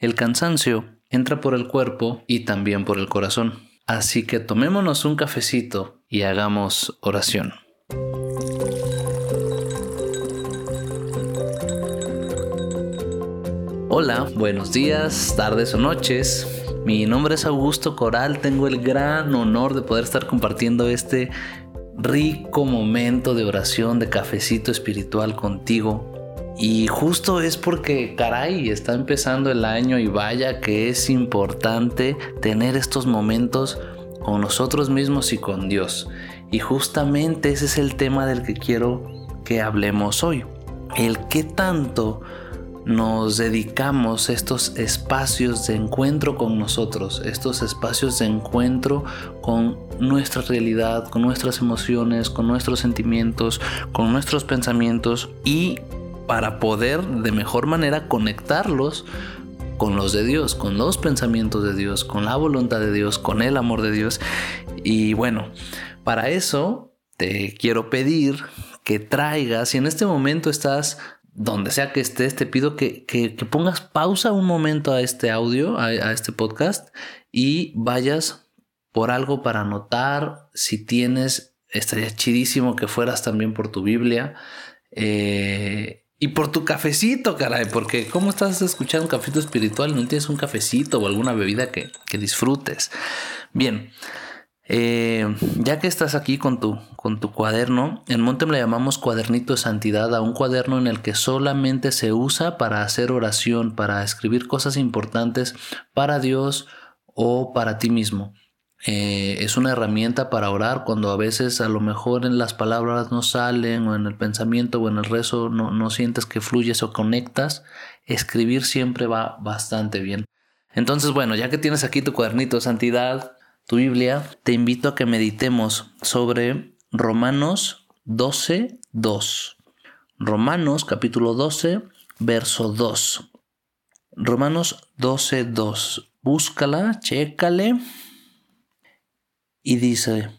El cansancio entra por el cuerpo y también por el corazón. Así que tomémonos un cafecito y hagamos oración. Hola, buenos días, tardes o noches. Mi nombre es Augusto Coral, tengo el gran honor de poder estar compartiendo este rico momento de oración, de cafecito espiritual contigo. Y justo es porque, caray, está empezando el año y vaya que es importante tener estos momentos con nosotros mismos y con Dios. Y justamente ese es el tema del que quiero que hablemos hoy. El qué tanto nos dedicamos estos espacios de encuentro con nosotros, estos espacios de encuentro con nuestra realidad, con nuestras emociones, con nuestros sentimientos, con nuestros pensamientos y para poder de mejor manera conectarlos con los de Dios, con los pensamientos de Dios, con la voluntad de Dios, con el amor de Dios. Y bueno, para eso te quiero pedir que traigas, si en este momento estás donde sea que estés, te pido que, pongas pausa un momento a este audio, a, este podcast, y vayas por algo para anotar. Si tienes, estaría chidísimo que fueras también por tu Biblia. Eh, y por tu cafecito, caray, porque ¿cómo estás escuchando un cafecito espiritual? ¿No tienes un cafecito o alguna bebida que, que disfrutes? Bien, eh, ya que estás aquí con tu, con tu cuaderno, en Montem le llamamos cuadernito de santidad a un cuaderno en el que solamente se usa para hacer oración, para escribir cosas importantes para Dios o para ti mismo. Eh, es una herramienta para orar cuando a veces a lo mejor en las palabras no salen o en el pensamiento o en el rezo no, no sientes que fluyes o conectas. Escribir siempre va bastante bien. Entonces, bueno, ya que tienes aquí tu cuadernito de santidad, tu Biblia, te invito a que meditemos sobre Romanos 12, 2. Romanos capítulo 12, verso 2. Romanos 12, 2. Búscala, chécale. Y dice,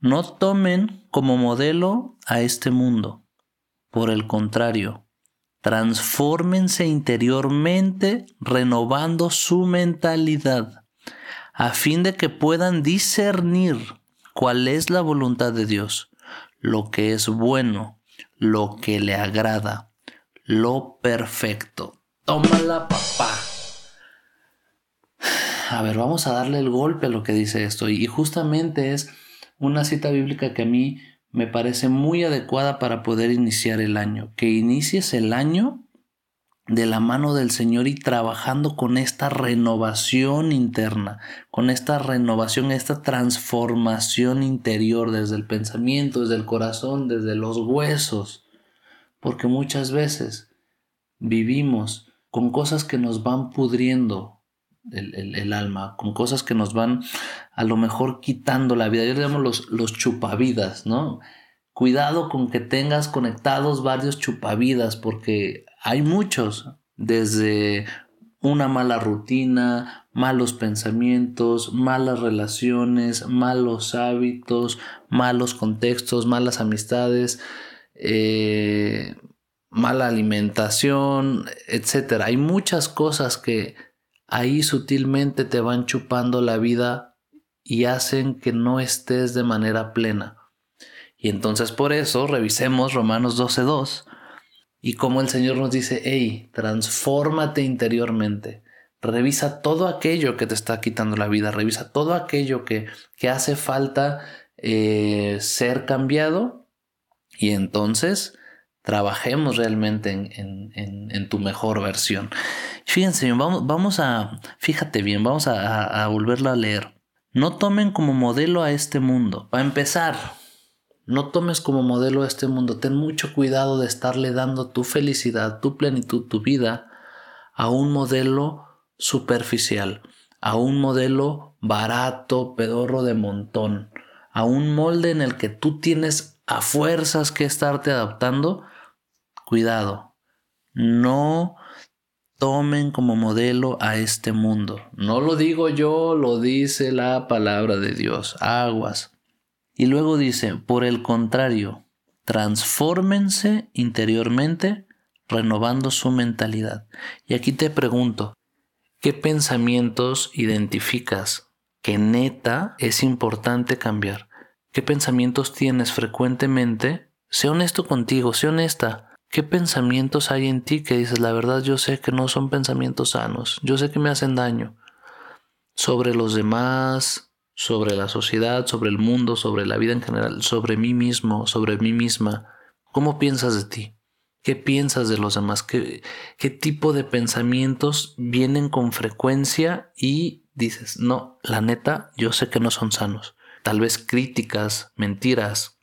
no tomen como modelo a este mundo. Por el contrario, transfórmense interiormente renovando su mentalidad a fin de que puedan discernir cuál es la voluntad de Dios, lo que es bueno, lo que le agrada, lo perfecto. Tómala, papá. A ver, vamos a darle el golpe a lo que dice esto. Y justamente es una cita bíblica que a mí me parece muy adecuada para poder iniciar el año. Que inicies el año de la mano del Señor y trabajando con esta renovación interna, con esta renovación, esta transformación interior desde el pensamiento, desde el corazón, desde los huesos. Porque muchas veces vivimos con cosas que nos van pudriendo el, alma, con cosas que nos van a lo mejor quitando la vida. Yo le llamo los, los chupavidas, ¿no? Cuidado con que tengas conectados varios chupavidas porque hay muchos, desde una mala rutina, malos pensamientos, malas relaciones, malos hábitos, malos contextos, malas amistades, eh, mala alimentación, etc. Hay muchas cosas que ahí sutilmente te van chupando la vida y hacen que no estés de manera plena. Y entonces por eso revisemos Romanos 12.2 y como el Señor nos dice, hey, transfórmate interiormente. Revisa todo aquello que te está quitando la vida, revisa todo aquello que, que hace falta eh, ser cambiado y entonces trabajemos realmente en, en, tu mejor versión. Fíjense, vamos, vamos a, fíjate bien, vamos a, a, a volverlo a leer. No tomen como modelo a este mundo. Para empezar, no tomes como modelo a este mundo. Ten mucho cuidado de estarle dando tu felicidad, tu plenitud, tu vida a un modelo superficial, a un modelo barato, pedorro de montón, a un molde en el que tú tienes a fuerzas que estarte adaptando. Cuidado. No tomen como modelo a este mundo. No lo digo yo, lo dice la palabra de Dios. Aguas. Y luego dice, por el contrario, transfórmense interiormente renovando su mentalidad. Y aquí te pregunto, ¿Qué pensamientos identificas que neta es importante cambiar? ¿Qué pensamientos tienes frecuentemente? Sé honesto contigo, sé honesta. ¿Qué pensamientos hay en ti que dices, la verdad yo sé que no son pensamientos sanos, yo sé que me hacen daño sobre los demás, sobre la sociedad, sobre el mundo, sobre la vida en general, sobre mí mismo, sobre mí misma? ¿Cómo piensas de ti? ¿Qué piensas de los demás? ¿Qué, ¿Qué tipo de pensamientos vienen con frecuencia y dices, no, la neta, yo sé que no son sanos? Tal vez críticas, mentiras,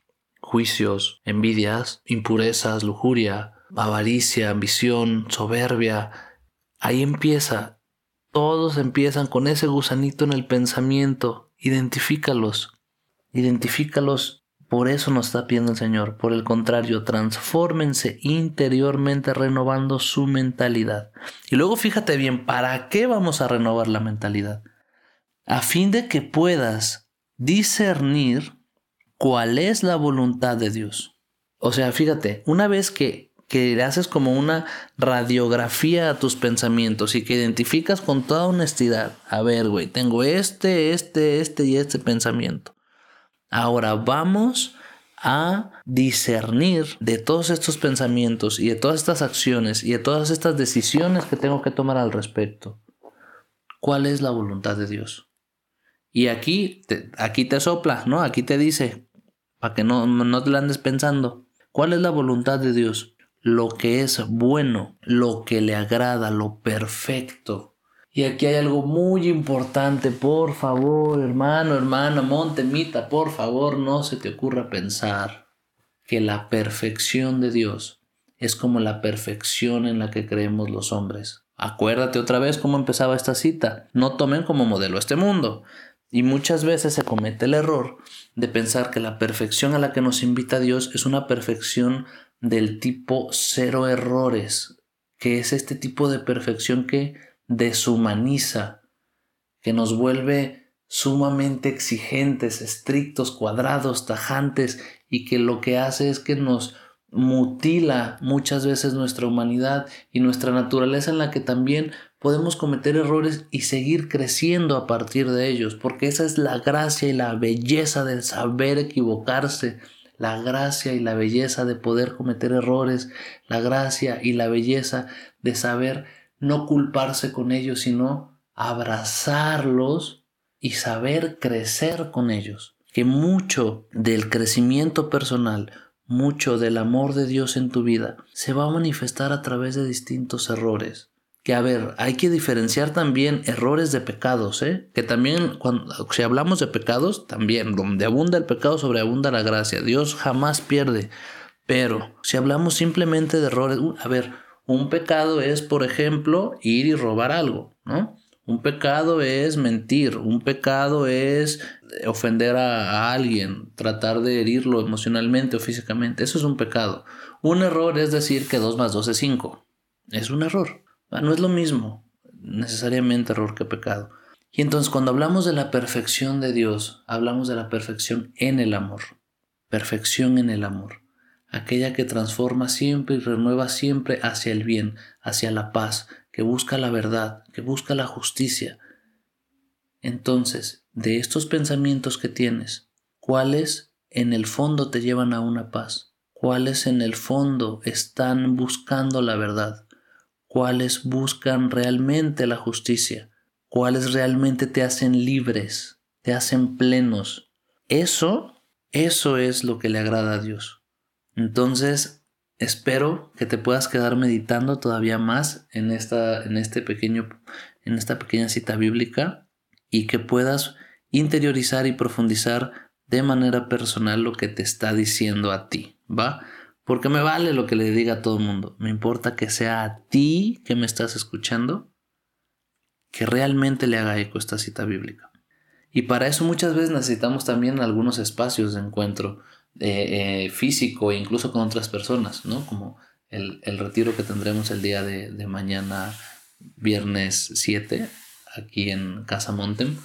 juicios, envidias, impurezas, lujuria, avaricia, ambición, soberbia. Ahí empieza. Todos empiezan con ese gusanito en el pensamiento. Identifícalos. Identifícalos por eso nos está pidiendo el Señor. Por el contrario, transfórmense interiormente renovando su mentalidad. Y luego fíjate bien, ¿para qué vamos a renovar la mentalidad? A fin de que puedas discernir cuál es la voluntad de Dios. O sea, fíjate, una vez que, que haces como una radiografía a tus pensamientos y que identificas con toda honestidad, a ver, güey, tengo este, este, este y este pensamiento Ahora vamos a discernir de todos estos pensamientos y de todas estas acciones y de todas estas decisiones que tengo que tomar al respecto. ¿Cuál es la voluntad de Dios? Y aquí te, aquí te sopla, ¿no? Aquí te dice, para que no, no te la andes pensando. ¿Cuál es la voluntad de Dios? Lo que es bueno, lo que le agrada, lo perfecto, y aquí hay algo muy importante, por favor, hermano, hermana, Montemita, por favor, no se te ocurra pensar que la perfección de Dios es como la perfección en la que creemos los hombres. Acuérdate otra vez cómo empezaba esta cita. No tomen como modelo este mundo. Y muchas veces se comete el error de pensar que la perfección a la que nos invita Dios es una perfección del tipo cero errores, que es este tipo de perfección que deshumaniza, que nos vuelve sumamente exigentes, estrictos, cuadrados, tajantes y que lo que hace es que nos mutila muchas veces nuestra humanidad y nuestra naturaleza en la que también podemos cometer errores y seguir creciendo a partir de ellos, porque esa es la gracia y la belleza del saber equivocarse, la gracia y la belleza de poder cometer errores, la gracia y la belleza de saber no culparse con ellos, sino abrazarlos y saber crecer con ellos. Que mucho del crecimiento personal, mucho del amor de Dios en tu vida se va a manifestar a través de distintos errores. Que a ver, hay que diferenciar también errores de pecados, ¿eh? Que también, cuando, si hablamos de pecados, también, donde abunda el pecado, sobreabunda la gracia. Dios jamás pierde. Pero si hablamos simplemente de errores, uh, a ver, un pecado es, por ejemplo, ir y robar algo, ¿no? Un pecado es mentir, un pecado es ofender a, alguien, tratar de herirlo emocionalmente o físicamente. Eso es un pecado. Un error es decir que 2 más 2 es 5. Es un error. No es lo mismo necesariamente error que pecado. Y entonces cuando hablamos de la perfección de Dios, hablamos de la perfección en el amor. Perfección en el amor aquella que transforma siempre y renueva siempre hacia el bien, hacia la paz, que busca la verdad, que busca la justicia. Entonces, de estos pensamientos que tienes, ¿cuáles en el fondo te llevan a una paz? ¿Cuáles en el fondo están buscando la verdad? ¿Cuáles buscan realmente la justicia? ¿Cuáles realmente te hacen libres, te hacen plenos? Eso, eso es lo que le agrada a Dios. Entonces, espero que te puedas quedar meditando todavía más en esta, en este pequeño, en esta pequeña cita bíblica y que puedas interiorizar y profundizar de manera personal lo que te está diciendo a ti, ¿va? Porque me vale lo que le diga a todo el mundo. Me importa que sea a ti que me estás escuchando, que realmente le haga eco esta cita bíblica. Y para eso muchas veces necesitamos también algunos espacios de encuentro eh, físico e incluso con otras personas, ¿no? Como el, retiro que tendremos el día de, mañana, viernes 7, aquí en Casa Montem.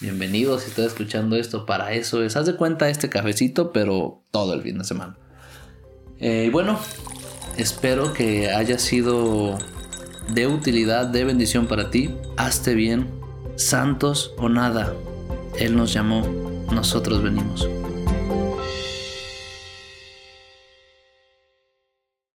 Bienvenidos si estás escuchando esto. Para eso es, haz de cuenta este cafecito, pero todo el fin de semana. Eh, bueno, espero que haya sido de utilidad, de bendición para ti, hazte bien, santos o nada. Él nos llamó, nosotros venimos.